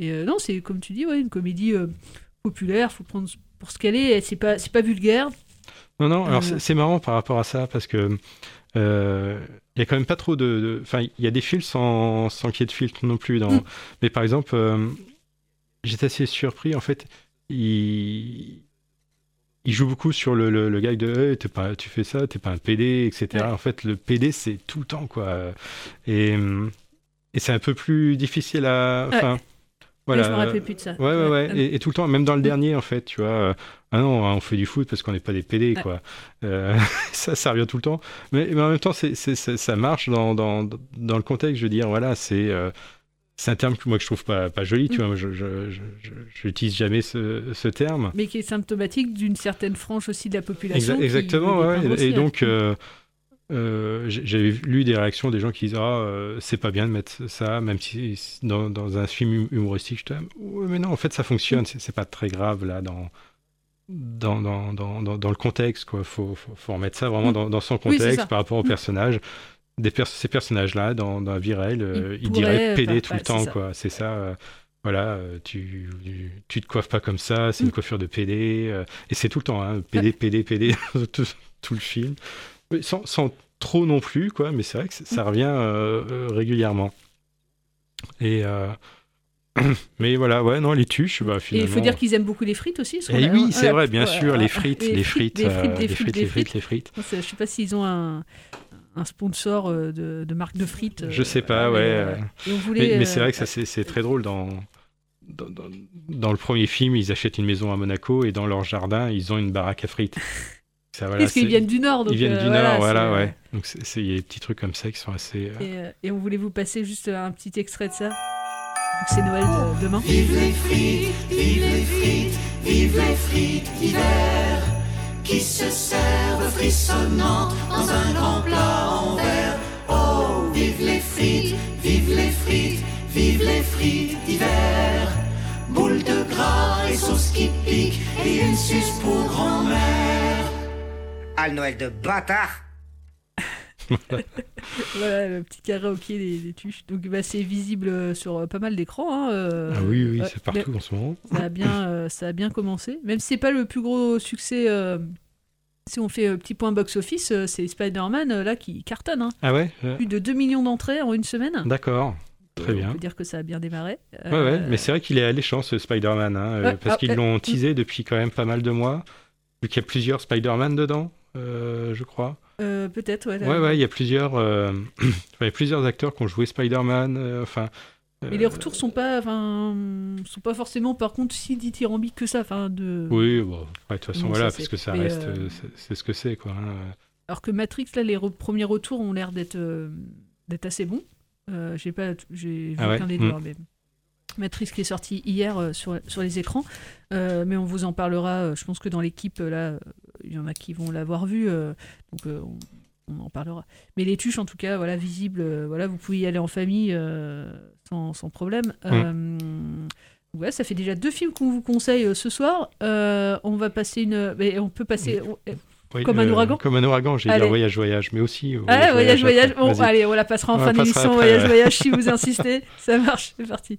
et non, c'est comme tu dis, ouais, une comédie populaire. Faut prendre pour ce qu'elle est. C'est pas, c'est pas vulgaire.
Non, non, alors
Euh.
c'est- marrant par rapport à ça parce que euh, il y a quand même pas trop de. Enfin, il y a des films sans, sans qu'il y ait de filtre non plus. Dans...
Mm.
Mais par exemple, euh, j'étais assez surpris. En fait, il, il joue beaucoup sur le, le, le gag de Hey, t'es pas, tu fais ça, t'es pas un PD, etc.
Ouais.
En fait, le PD, c'est tout le temps, quoi. Et, et c'est un peu plus difficile à.
Ouais.
Voilà.
je me rappelais plus de ça.
Ouais, ouais, ouais. Et, et tout le temps, même dans le dernier, en fait, tu vois. euh, ah non, on fait du foot parce qu'on n'est pas des PD,
Ouais.
quoi. Euh, ça, ça revient tout le temps. Mais, mais en même temps, ça marche dans, dans, dans le contexte. Je veux dire, voilà, c'est. euh, c'est un terme que moi que je trouve pas, pas joli, tu
Mm.
vois. Moi, je, n'utilise jamais ce, ce terme.
mais qui est symptomatique d'une certaine frange aussi de la population.
Exa- exactement, ouais. Et, donc, euh, euh, j'avais lu des réactions des gens qui disent Ah, euh, c'est pas bien de mettre ça, même si dans, dans un film hum- humoristique, je te dis, Ouais, mais non, en fait, ça fonctionne, c'est pas très grave là dans. Dans, dans, dans, dans, le contexte, quoi. Faut, faut, faut remettre ça vraiment
Mm.
dans, dans son contexte par rapport au
Mm.
personnage. Des pers- ces personnages-là, dans, dans la vie réelle, euh,
Ils
ils diraient PD
enfin,
tout le temps,
c'est ça.
quoi. C'est ça. voilà, tu, tu te coiffes pas comme ça, c'est une
Mm.
coiffure de PD. et c'est tout le temps, hein, PD, PD, PD, tout, tout le film. Oui, Sans, sans trop non plus, quoi, mais c'est vrai que ça revient euh, euh, régulièrement. Et. euh, mais voilà, ouais, non, les tuches, bah,
Et
finalement.
il faut dire qu'ils aiment beaucoup les frites aussi.
Eh
a-
oui, c'est vrai, bien sûr, les frites, les frites,
les frites,
les frites, les frites, les frites.
Je sais- Je sais pas s'ils ont un, un sponsor de, de marque de frites.
Je sais pas,
voilà,
ouais.
mais, et on voulait,
mais mais c'est vrai que ça, c'est c'est très drôle dans, dans, dans- dans le premier film, ils achètent une maison à Monaco et dans leur jardin, ils ont une baraque à frites. Ça, voilà,
Parce qu'ils viennent du Nord, donc,
Ils viennent
euh,
du
voilà,
Nord, voilà,
c'est, euh,
ouais. Donc il y a des petits trucs comme ça qui sont assez. euh,
Et, euh, et on voulait vous passer juste un petit extrait de ça. Vu que c'est Noël de- demain.
Vive les frites, vive les frites, vive les frites d'hiver qui se servent frissonnantes dans un grand plat en verre. Oh, vive les frites, vive les frites, vive les frites d'hiver. Boules de gras et sauce qui pique et une suce pour grand-mère.
Ah, le Noël de bâtard
voilà, le petit karaoké des, des tuches. Donc bah, c'est visible euh, sur euh, pas mal d'écrans. hein, euh,
Ah oui, oui,
ouais,
c'est partout en ce moment.
Ça a bien, euh, ça a bien commencé. Même si c'est pas le plus gros succès. euh, si on fait un petit point box-office, euh, c'est Spider-Man euh, là qui cartonne. hein.
Ah ouais euh,
Plus de 2 millions d'entrées en une semaine.
D'accord, très
On
bien.
peut dire que ça a bien démarré.
Ouais, ouais, mais c'est vrai qu'il est alléchant ce Spider-Man, hein, euh,
Ouais,
parce
ah,
qu'ils
euh,
l'ont teasé depuis quand même pas mal de mois, vu qu'il y a plusieurs Spider-Man dedans, euh, je crois.
euh, Peut-être, ouais.
Ouais, ouais, il y a plusieurs, euh, il y a plusieurs acteurs qui ont joué Spider-Man, enfin.
Mais les retours sont pas, enfin, sont pas forcément, par contre, si dithyrambiques que ça. Enfin, de.
Oui, bon, ouais, de toute façon, voilà, parce que ça reste, c'est- ce que c'est, quoi. hein.
Alors que Matrix, là, les re- premiers retours ont l'air d'être d'être assez bons. J'ai pas, j'ai vu
Ah ouais?
aucun des deux,
Mm.
hein, mais Matrix qui est sorti hier euh, sur, sur les écrans, Euh, mais on vous en parlera. euh, je pense que dans l'équipe là, il y en a qui vont l'avoir vu, donc on, on en parlera. Mais les tuches, en tout cas, voilà, visibles, voilà, vous pouvez y aller en famille sans, sans problème.
Mm.
Euh, Ouais, ça fait déjà deux films qu'on vous conseille ce soir. On va passer une. Mais on peut passer. on-
Oui,
comme un
euh,
ouragan
Comme un ouragan, j'ai dit voyage, voyage, mais aussi.
Ah, voyage, voyage. Bon, allez, on la passera en
On
fin d'émission. Voyage, voyage, si vous insistez. Ça marche, c'est parti.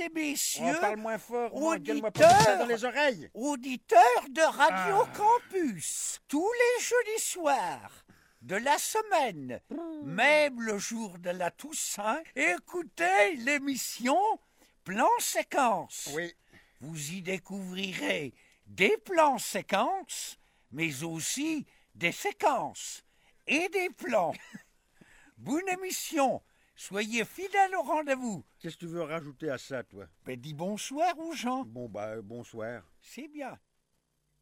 Et
messieurs.
Parle moins fort, au moins, gueule-moi pas comme ça dans les oreilles.
Auditeurs de Radio
Ah.
Campus, tous les jeudis soirs de la semaine, même le jour de la Toussaint, écoutez l'émission Plan Séquence.
Oui.
Vous y découvrirez des plans séquences, mais aussi des séquences et des plans. Bonne émission. Soyez fidèles au rendez-vous.
Qu'est-ce que tu veux rajouter à ça, toi?
Ben, dis bonsoir aux gens.
Bon, bah, euh, bonsoir.
C'est bien.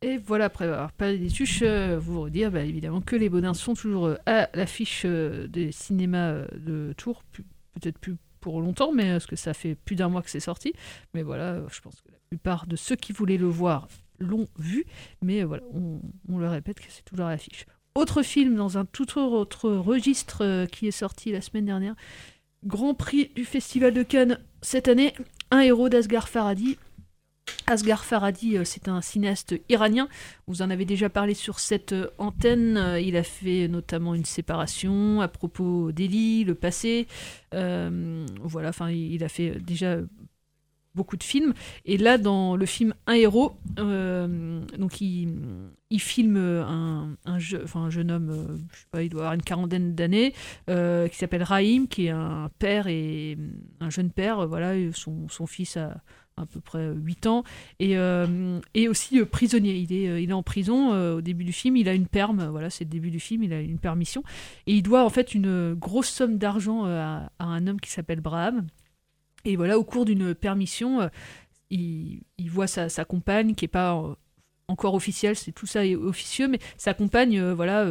Et voilà, après avoir parlé des tuches, euh, vous redire bah, évidemment que les Baudins sont toujours euh, à l'affiche euh, des cinémas euh, de Tours, peut-être plus pour longtemps, mais parce que ça fait plus d'un mois que c'est sorti. Mais voilà, je pense que la plupart de ceux qui voulaient le voir l'ont vu, mais voilà, on, on le répète que c'est toujours à l'affiche. Autre film dans un tout autre registre euh, qui est sorti la semaine dernière, Grand Prix du Festival de Cannes cette année, Un héros d'Asghar Farhadi. Asghar Farhadi, euh, c'est un cinéaste iranien. Vous en avez déjà parlé sur cette euh, antenne. Il a fait notamment une séparation à propos d'Eli, le passé. Voilà, enfin, il a fait déjà beaucoup de films. Et là, dans le film Un héros, euh, donc il, il filme un, un, jeune homme, euh, je sais pas, il doit avoir une quarantaine d'années, euh, qui s'appelle Raïm, qui est un père et un jeune père. Voilà, son, son fils a à peu près 8 ans, et, et aussi prisonnier. Il est, il est en prison au début du film, il a une perme, voilà, c'est le début du film, il a une permission, et il doit en fait une grosse somme d'argent à, à un homme qui s'appelle Braham. Et voilà, au cours d'une permission, euh, il, voit sa, compagne qui est pas euh, encore officielle, c'est tout ça est officieux, mais sa compagne, euh, voilà,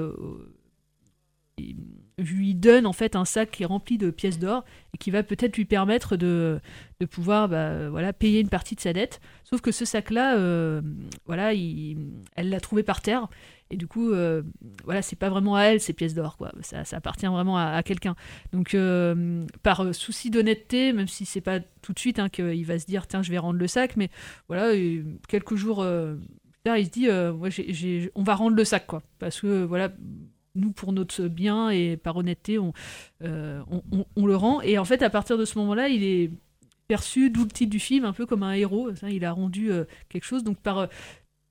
il- lui donne en fait un sac qui est rempli de pièces d'or et qui va peut-être lui permettre de, de pouvoir bah, voilà, payer une partie de sa dette. Sauf que ce sac-là, euh, voilà, il- elle l'a trouvé par terre. Et du coup, euh, voilà, c'est pas vraiment à elle ces pièces d'or, quoi. Ça, appartient vraiment à, quelqu'un. Donc, euh, par souci d'honnêteté, même si c'est pas tout de suite hein, qu'il va se dire, tiens, je vais rendre le sac, mais voilà, quelques jours plus tard, il se dit, on va rendre le sac, quoi. Parce que, voilà, nous, pour notre bien et par honnêteté, on, euh, on, on- le rend. Et en fait, à partir de ce moment-là, il est perçu, d'où le titre du film, un peu comme un héros. Il a rendu euh, quelque chose. Donc, par, euh,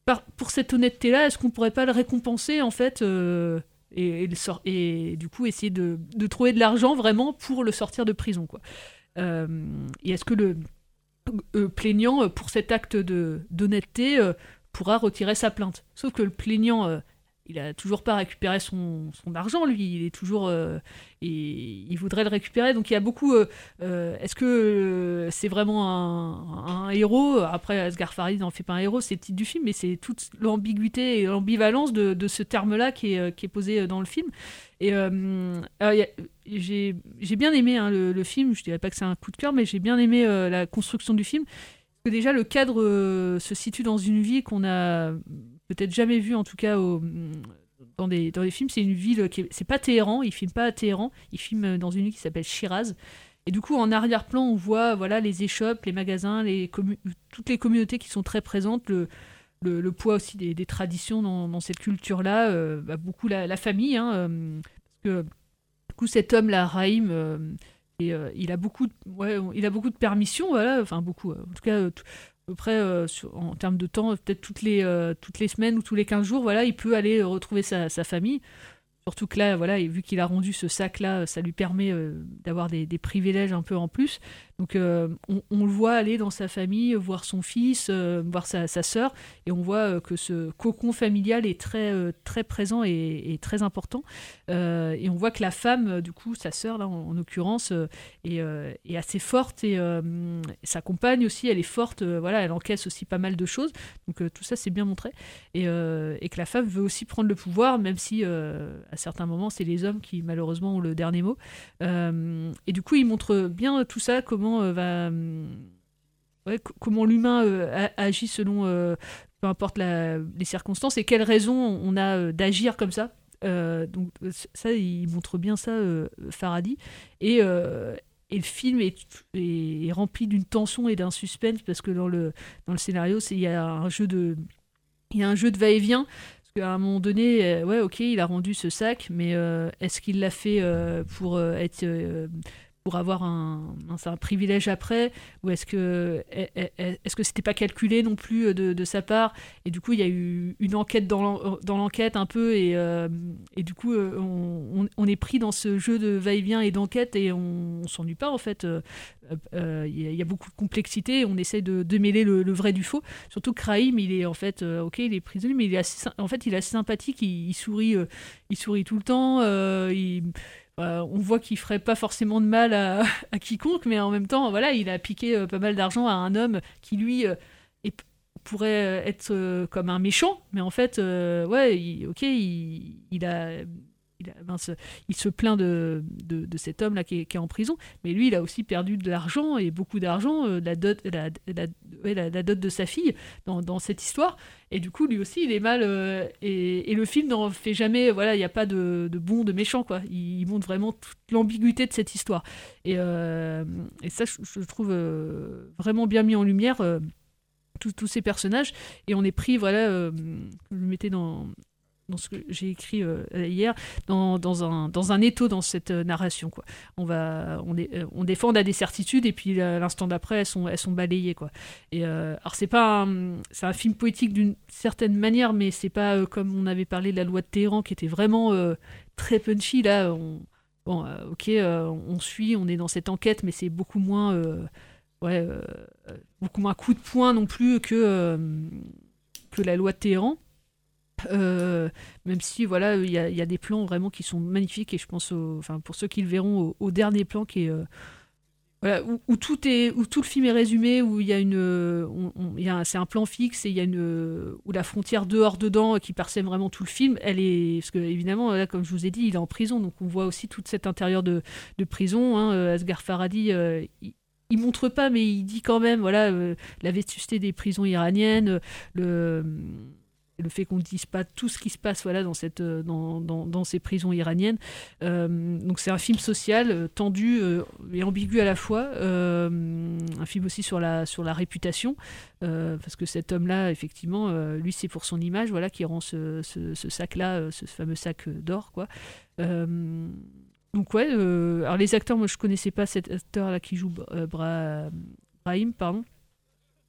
par, pour cette honnêteté-là, est-ce qu'on pourrait pas le récompenser, en fait et, et le sor- et du coup, essayer de, de trouver de l'argent vraiment pour le sortir de prison, quoi. Et est-ce que le plaignant, pour cet acte d'honnêteté, pourra retirer sa plainte? Sauf que le plaignant, il a toujours pas récupéré son, son argent, lui. Il est toujours. euh, et il voudrait le récupérer. Donc il y a beaucoup. euh, euh, Est-ce que c'est vraiment un, héros? Après, Asghar Farid n'en fait pas un héros, c'est le titre du film, mais c'est toute l'ambiguïté et l'ambivalence de, ce terme-là qui est, qui est posé dans le film. Et j'ai j'ai bien aimé hein, le, film. Je dirais pas que c'est un coup de cœur, mais j'ai bien aimé la construction du film. Que déjà, le cadre se situe dans une ville qu'on a peut-être jamais vue, en tout cas dans, des, dans des films. C'est une ville qui est- c'est pas Téhéran. Il filme pas à Téhéran. Il filme dans une ville qui s'appelle Shiraz. Et du coup, en arrière-plan, on voit voilà les échoppes, les magasins, les toutes les communautés qui sont très présentes. Le, le, poids aussi des, des traditions dans, cette culture-là, euh, bah, beaucoup la, famille, hein, euh, parce que du coup cet homme-là, Raïm, euh, et, il a beaucoup, de, ouais, il a beaucoup de permissions, voilà, enfin beaucoup, en tout cas peu près euh, en termes de temps, peut-être toutes les euh, toutes les semaines ou tous les 15 jours, voilà, il peut aller euh, retrouver sa famille. Surtout que là, voilà, vu qu'il a rendu ce sac-là, ça lui permet euh, d'avoir des, privilèges un peu en plus. Donc, euh, on, le voit aller dans sa famille, voir son fils, euh, voir sa, sœur, et on voit que ce cocon familial est très, très présent et, très important. Et on voit que la femme, du coup, sa sœur, là, en, en l'occurrence, est, assez forte, et sa compagne aussi, elle est forte, voilà, elle encaisse aussi pas mal de choses. Donc, tout ça, c'est bien montré. Et, que la femme veut aussi prendre le pouvoir, même si certains moments, c'est les hommes qui, malheureusement, ont le dernier mot. Euh, et du coup, il montre bien tout ça, comment euh, va. co- comment l'humain euh, agit selon euh, peu importe les circonstances et quelles raisons on a euh, d'agir comme ça. Euh, donc euh, ça, il montre bien ça, euh, Faradi. Et, euh, et le film est, est- rempli d'une tension et d'un suspense parce que dans le, dans le scénario, il y a un jeu de, il y a un jeu de va-et-vient. Qu'à un moment donné, euh, ouais, ok, il a rendu ce sac, mais euh, est-ce qu'il l'a fait euh, pour être pour avoir un, un, un privilège après ou est-ce que est- est- est-ce que c'était pas calculé non plus euh, de, sa part? Et du coup il y a eu une enquête dans dans l'enquête un peu et, euh, et du coup euh, on, on- est pris dans ce jeu de va-et-vient et d'enquête et on, s'ennuie pas en fait. Euh, euh, il y, a- beaucoup de complexité on essaie de, mêler le, vrai du faux. Surtout que Raïm il est en fait euh, ok il est prisonnier mais il est assez, en fait il est assez sympathique il, sourit euh, il sourit tout le temps euh, euh, on voit qu'il ferait pas forcément de mal à, à quiconque, mais en même temps, voilà, il a piqué euh, pas mal d'argent à un homme qui lui euh, pourrait être comme un méchant, mais en fait, ouais, ok, il, il a, il, se plaint de, de, cet homme là qui est, en prison, mais lui, il a aussi perdu de l'argent et beaucoup d'argent, euh, la dot, de sa fille dans, cette histoire. Et du coup, lui aussi, il est mal. euh, et, le film n'en fait jamais. Voilà, il n'y a pas de, bon, de méchant, quoi. Il, il montre vraiment toute l'ambiguïté de cette histoire. Et, euh, ça, je, trouve vraiment bien mis en lumière tous tous ces personnages. Et on est pris, voilà, euh, je le mettais dans dans ce que j'ai écrit euh, hier, dans, un, dans étau dans cette euh, narration. Quoi. Euh, on défend, on a des certitudes, et puis l'instant d'après, elles sont, balayées. Quoi. Et, euh, alors, c'est pas un, c'est un film poétique d'une certaine manière, mais c'est pas comme on avait parlé de la loi de Téhéran, qui était vraiment très punchy. Là, on, bon, ok, on suit, on est dans cette enquête, mais c'est beaucoup moins. beaucoup moins coup de poing non plus que, que la loi de Téhéran. Euh, même si voilà il y, a- des plans vraiment qui sont magnifiques et je pense enfin pour ceux qui le verront au, dernier plan qui euh, où, tout est, où tout le film est résumé, où il y a une, un- c'est un plan fixe et il y a une, où la frontière dehors dedans qui parsème vraiment tout le film. Elle est, parce que évidemment, là, comme je vous ai dit, il est en prison, donc on voit aussi tout cet intérieur de, de prison. Hein, euh, Asghar Farhadi, euh, il, il montre pas, mais il dit quand même, voilà, euh, la vétusté des prisons iraniennes, le le fait qu'on ne dise pas tout ce qui se passe voilà, dans, cette, euh, dans, dans, dans ces prisons iraniennes. Euh, donc c'est un film social, euh, tendu et ambigu à la fois. Un film aussi sur la, sur la réputation, parce que cet homme-là, effectivement, lui, c'est pour son image voilà, qui rend ce, ce, sac-là, ce fameux sac d'or. quoi. Donc ouais, alors les acteurs, moi je connaissais pas cet acteur-là qui joue Bra- Brahim, pardon.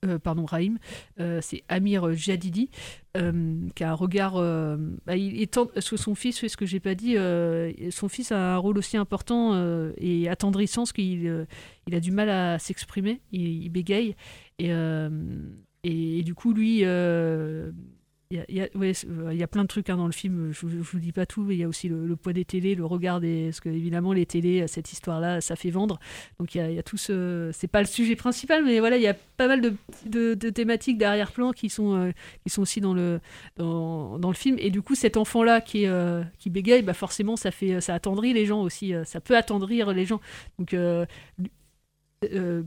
Euh, pardon, Raïm, Euh, c'est Amir Jadidi, euh, qui a un regard. euh, bah, il son fils, c'est ce que j'ai pas dit, son fils a un rôle aussi important et attendrissant, parce qu'il il a du mal à s'exprimer, il, bégaye. Et, et du coup, lui. Euh, il y, a, ouais, euh, il y a plein de trucs hein, dans le film, je ne vous dis pas tout, mais il y a aussi le, poids des télés, le regard des. Parce que, évidemment, les télés, euh, cette histoire-là, ça fait vendre. Donc, il y a, tout ce. C'est pas le sujet principal, mais voilà, il y a pas mal de, de, thématiques d'arrière-plan qui, sont euh, qui sont aussi dans le, dans, dans le film. Et du coup, cet enfant-là qui, euh, qui bégaye, bah forcément, ça, fait, ça attendrit les gens aussi. euh, Ça peut attendrir les gens. Donc, euh, euh,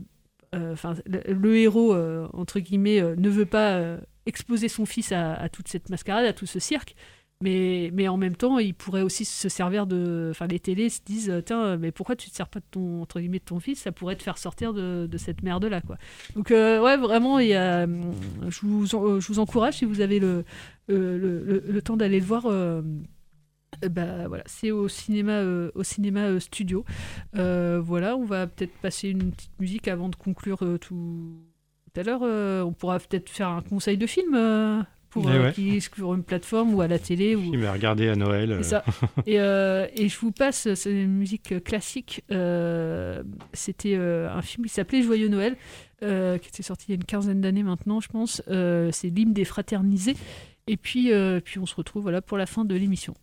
euh, le, héros, euh, entre guillemets, euh, ne veut pas euh, exposer son fils à, toute cette mascarade, à tout ce cirque. Mais, mais en même temps, il pourrait aussi se servir de. Enfin, les télés se disent euh, Tiens, mais pourquoi tu te sers pas de ton, entre guillemets, de ton fils? Ça pourrait te faire sortir de, cette merde-là, quoi. Donc, euh, ouais, vraiment, il y a, je, vous, je vous encourage, si vous avez le, le, le- temps d'aller le voir. euh, euh, bah voilà, c'est au cinéma, euh, au cinéma euh, studio. Euh, voilà, on va peut-être passer une petite musique avant de conclure euh, tout, tout à l'heure. Euh, on pourra peut-être faire un conseil de film euh, pour
Eh
euh,
ouais.
qui est sur une plateforme ou à la télé. Ou...
Il m'a regardé à Noël.
C'est
euh.
ça. Et, et je vous passe, c'est une musique classique. C'était un film qui s'appelait Joyeux Noël, qui était sorti il y a une quinzaine d'années maintenant, je pense. C'est l'hymne des fraternisés. Et puis, puis on se retrouve voilà, pour la fin de l'émission.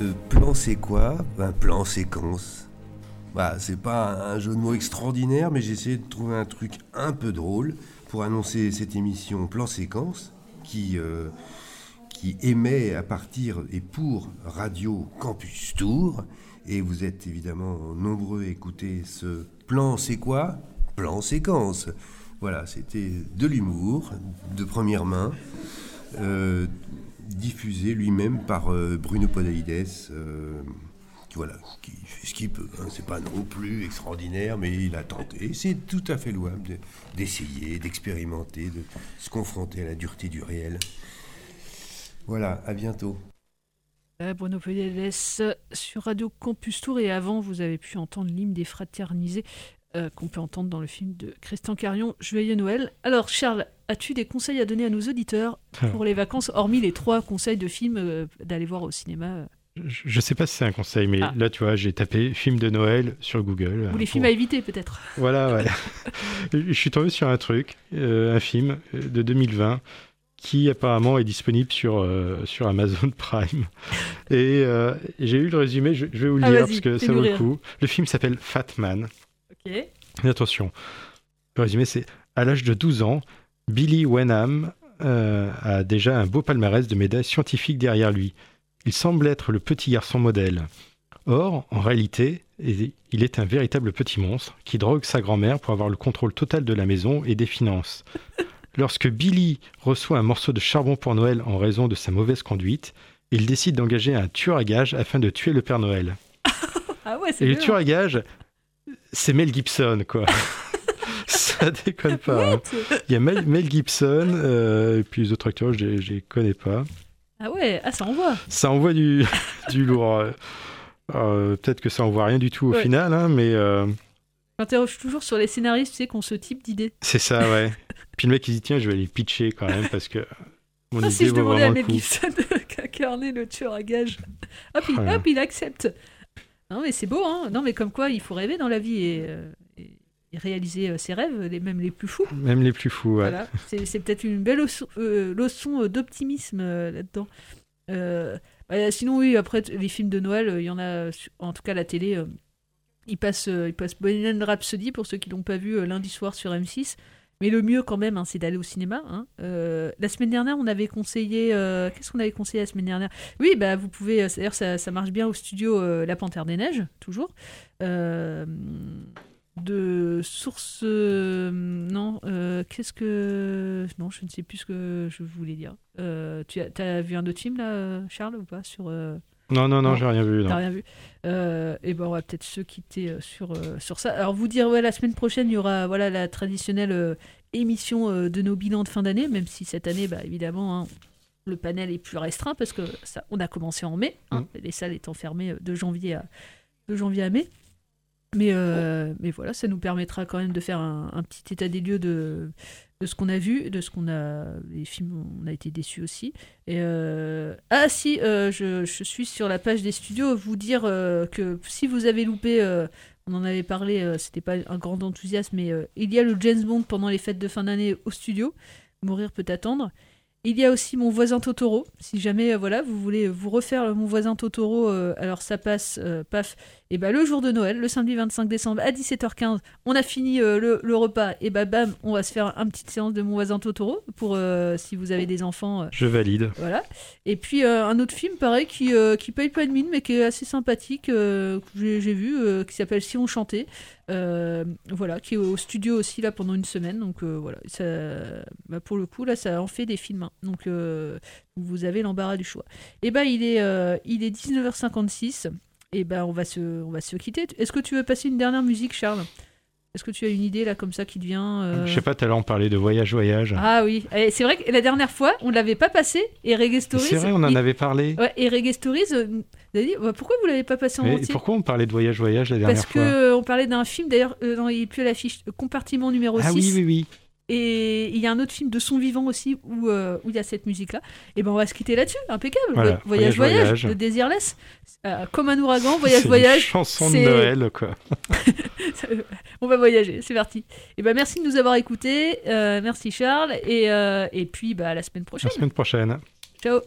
Euh, plan c'est quoi? Un plan séquence. Bah, c'est pas un jeu de mots extraordinaire, mais j'ai essayé de trouver un truc un peu drôle pour annoncer cette émission Plan séquence qui, euh, qui émet à partir et pour Radio Campus Tour. Et vous êtes évidemment nombreux à écouter ce plan c'est quoi? Plan séquence. Voilà, c'était de l'humour, de première main, euh, diffusé lui-même par euh, Bruno Podalides, euh, qui, voilà, qui fait ce qu'il peut. hein. C'est pas non plus extraordinaire, mais il a tenté. C'est tout à fait louable de- d'essayer, d'expérimenter, de se confronter à la dureté du réel. Voilà, à bientôt.
Euh, Bruno Pedales sur Radio Campus Tour et avant vous avez pu entendre l'hymne des fraternisés euh, qu'on peut entendre dans le film de Christian Carion, Joyeux Noël. Alors Charles, as-tu des conseils à donner à nos auditeurs pour les vacances, hormis les trois conseils de films euh, d'aller voir au cinéma euh,
Je, je sais pas si c'est un conseil, mais
Ah.
là, tu vois, j'ai tapé film de Noël sur Google.
ou les films à éviter peut-être
Voilà, ouais. je suis tombé sur un truc, euh, un film de 2020 qui apparemment est disponible sur, euh, sur Amazon Prime. Et euh, j'ai eu le résumé, je, je vais vous le
Ah,
lire
vas-y,
parce que ça vaut le coup. Le film s'appelle Fat Man.
Ok.
Et attention, le résumé c'est à l'âge de 12 ans, Billy Wenham euh, a déjà un beau palmarès de médailles scientifiques derrière lui. Il semble être le petit garçon modèle. Or, en réalité, il est un véritable petit monstre qui drogue sa grand-mère pour avoir le contrôle total de la maison et des finances. Lorsque Billy reçoit un morceau de charbon pour Noël en raison de sa mauvaise conduite, il décide d'engager un tueur à gages afin de tuer le Père Noël.
Ah ouais,
le tueur à gages, c'est Mel Gibson, quoi. Ça déconne pas. hein. Il y a Mel, Mel Gibson, euh, et puis les autres acteurs, je les, je les connais pas.
Ah ouais, ah ça envoie.
Ça envoie du, du lourd. euh, euh, Peut-être que ça envoie rien du tout au
Ouais.
final, hein, mais euh,
Je m'interroge toujours sur les scénaristes, tu sais, qui ont ce type d'idée.
c'est ça, ouais. Puis le mec, il dit tiens, je vais les pitcher quand même parce que mon
Ah,
idée
si je demandais à Mel. Gibson d'incarner le tueur à gages. Hop, il, hop, il accepte. Non, mais c'est beau, hein. Non, mais comme quoi, il faut rêver dans la vie et, euh, et- réaliser euh, ses rêves, les, même les plus fous.
Même les plus fous, ouais.
Voilà. C'est peut-être une belle leçon, euh, leçon d'optimisme euh, là-dedans. Bah, sinon, oui, après, t- les films de Noël, il y en a, en tout cas, la télé. euh, il passe, euh, il passe Bohemian Rhapsody pour ceux qui l'ont pas vu lundi soir sur M6. Mais le mieux quand même, hein, c'est d'aller au cinéma. hein. Euh, la semaine dernière, on avait conseillé. euh, Qu'est-ce qu'on avait conseillé la semaine dernière? Oui, bah vous pouvez. D'ailleurs, ça, ça marche bien au studio euh, La Panthère des Neiges, toujours. De source. non, qu'est-ce que. Non, je ne sais plus ce que je voulais dire. Tu as, as vu un autre film là, Charles, ou pas sur,
Non, non, non, j'ai rien vu. non.
T'as rien vu. Euh, et ben on va peut-être se quitter euh, sur, euh, sur ça. Alors vous dire, ouais, la semaine prochaine, il y aura voilà, la traditionnelle euh, émission euh, de nos bilans de fin d'année, même si cette année, bah, évidemment, hein, le panel est plus restreint parce que ça, on a commencé en mai, hein, les salles étant fermées de janvier à, de janvier à mai. Mais, euh, mais voilà, ça nous permettra quand même de faire un, un petit état des lieux de, de ce qu'on a vu, de ce qu'on a. Les films, on a été déçus aussi. Et euh, Ah, si, euh, je, je suis sur la page des studios, vous dire euh, que si vous avez loupé. on en avait parlé, c'était pas un grand enthousiasme, mais il y a le James Bond pendant les fêtes de fin d'année au studio. Mourir peut attendre. Il y a aussi mon voisin Totoro. Si jamais voilà, vous voulez vous refaire mon voisin Totoro, alors ça passe, paf. Et bah le jour de Noël, le samedi 25 décembre à 17h15, on a fini euh, le, le repas et bah bam, on va se faire une petite séance de mon voisin Totoro pour euh, si vous avez des enfants. euh,
Je valide.
voilà. Et puis un autre film, pareil, qui, qui paye pas de mine, mais qui est assez sympathique, que j'ai vu, qui s'appelle Si on chantait. Voilà, qui est au studio aussi là pendant une semaine. Donc voilà, ça, bah, pour le coup, là, ça en fait des films. hein. Donc vous avez l'embarras du choix. Et ben il est, il est 19h56. Et ben on va se, on va se quitter. Est-ce que tu veux passer une dernière musique, Charles? Est-ce que tu as une idée là comme ça qui te vient euh,
Je sais pas, tout à l'heure on parlait de voyage, voyage.
ah oui, Et c'est vrai que la dernière fois, on ne l'avait pas passé et Reggae Stories.
C'est vrai, on en
il-
avait parlé.
Ouais, et Reggae Stories, euh, dit bah, pourquoi vous l'avez pas passé en
Mais
entier?
pourquoi on parlait de voyage, voyage la dernière
Parce
fois?
que euh, on parlait d'un film, d'ailleurs, euh, il est plus à l'affiche, euh, compartiment numéro
Ah
6.
oui, oui, oui.
Et il y a un autre film de son vivant aussi où, euh, où il y a cette musique-là. Et ben on va se quitter là-dessus, impeccable.
Voilà,
voyage,
voyage,
voyage,
voyage.
de Desireless. Euh, comme un ouragan, voyage,
C'est une
voyage.
chanson de Noël, quoi.
on va voyager, c'est parti. Et ben merci de nous avoir écoutés. Euh, merci Charles. Et, et puis bah, à la semaine prochaine.
La semaine prochaine.
Ciao.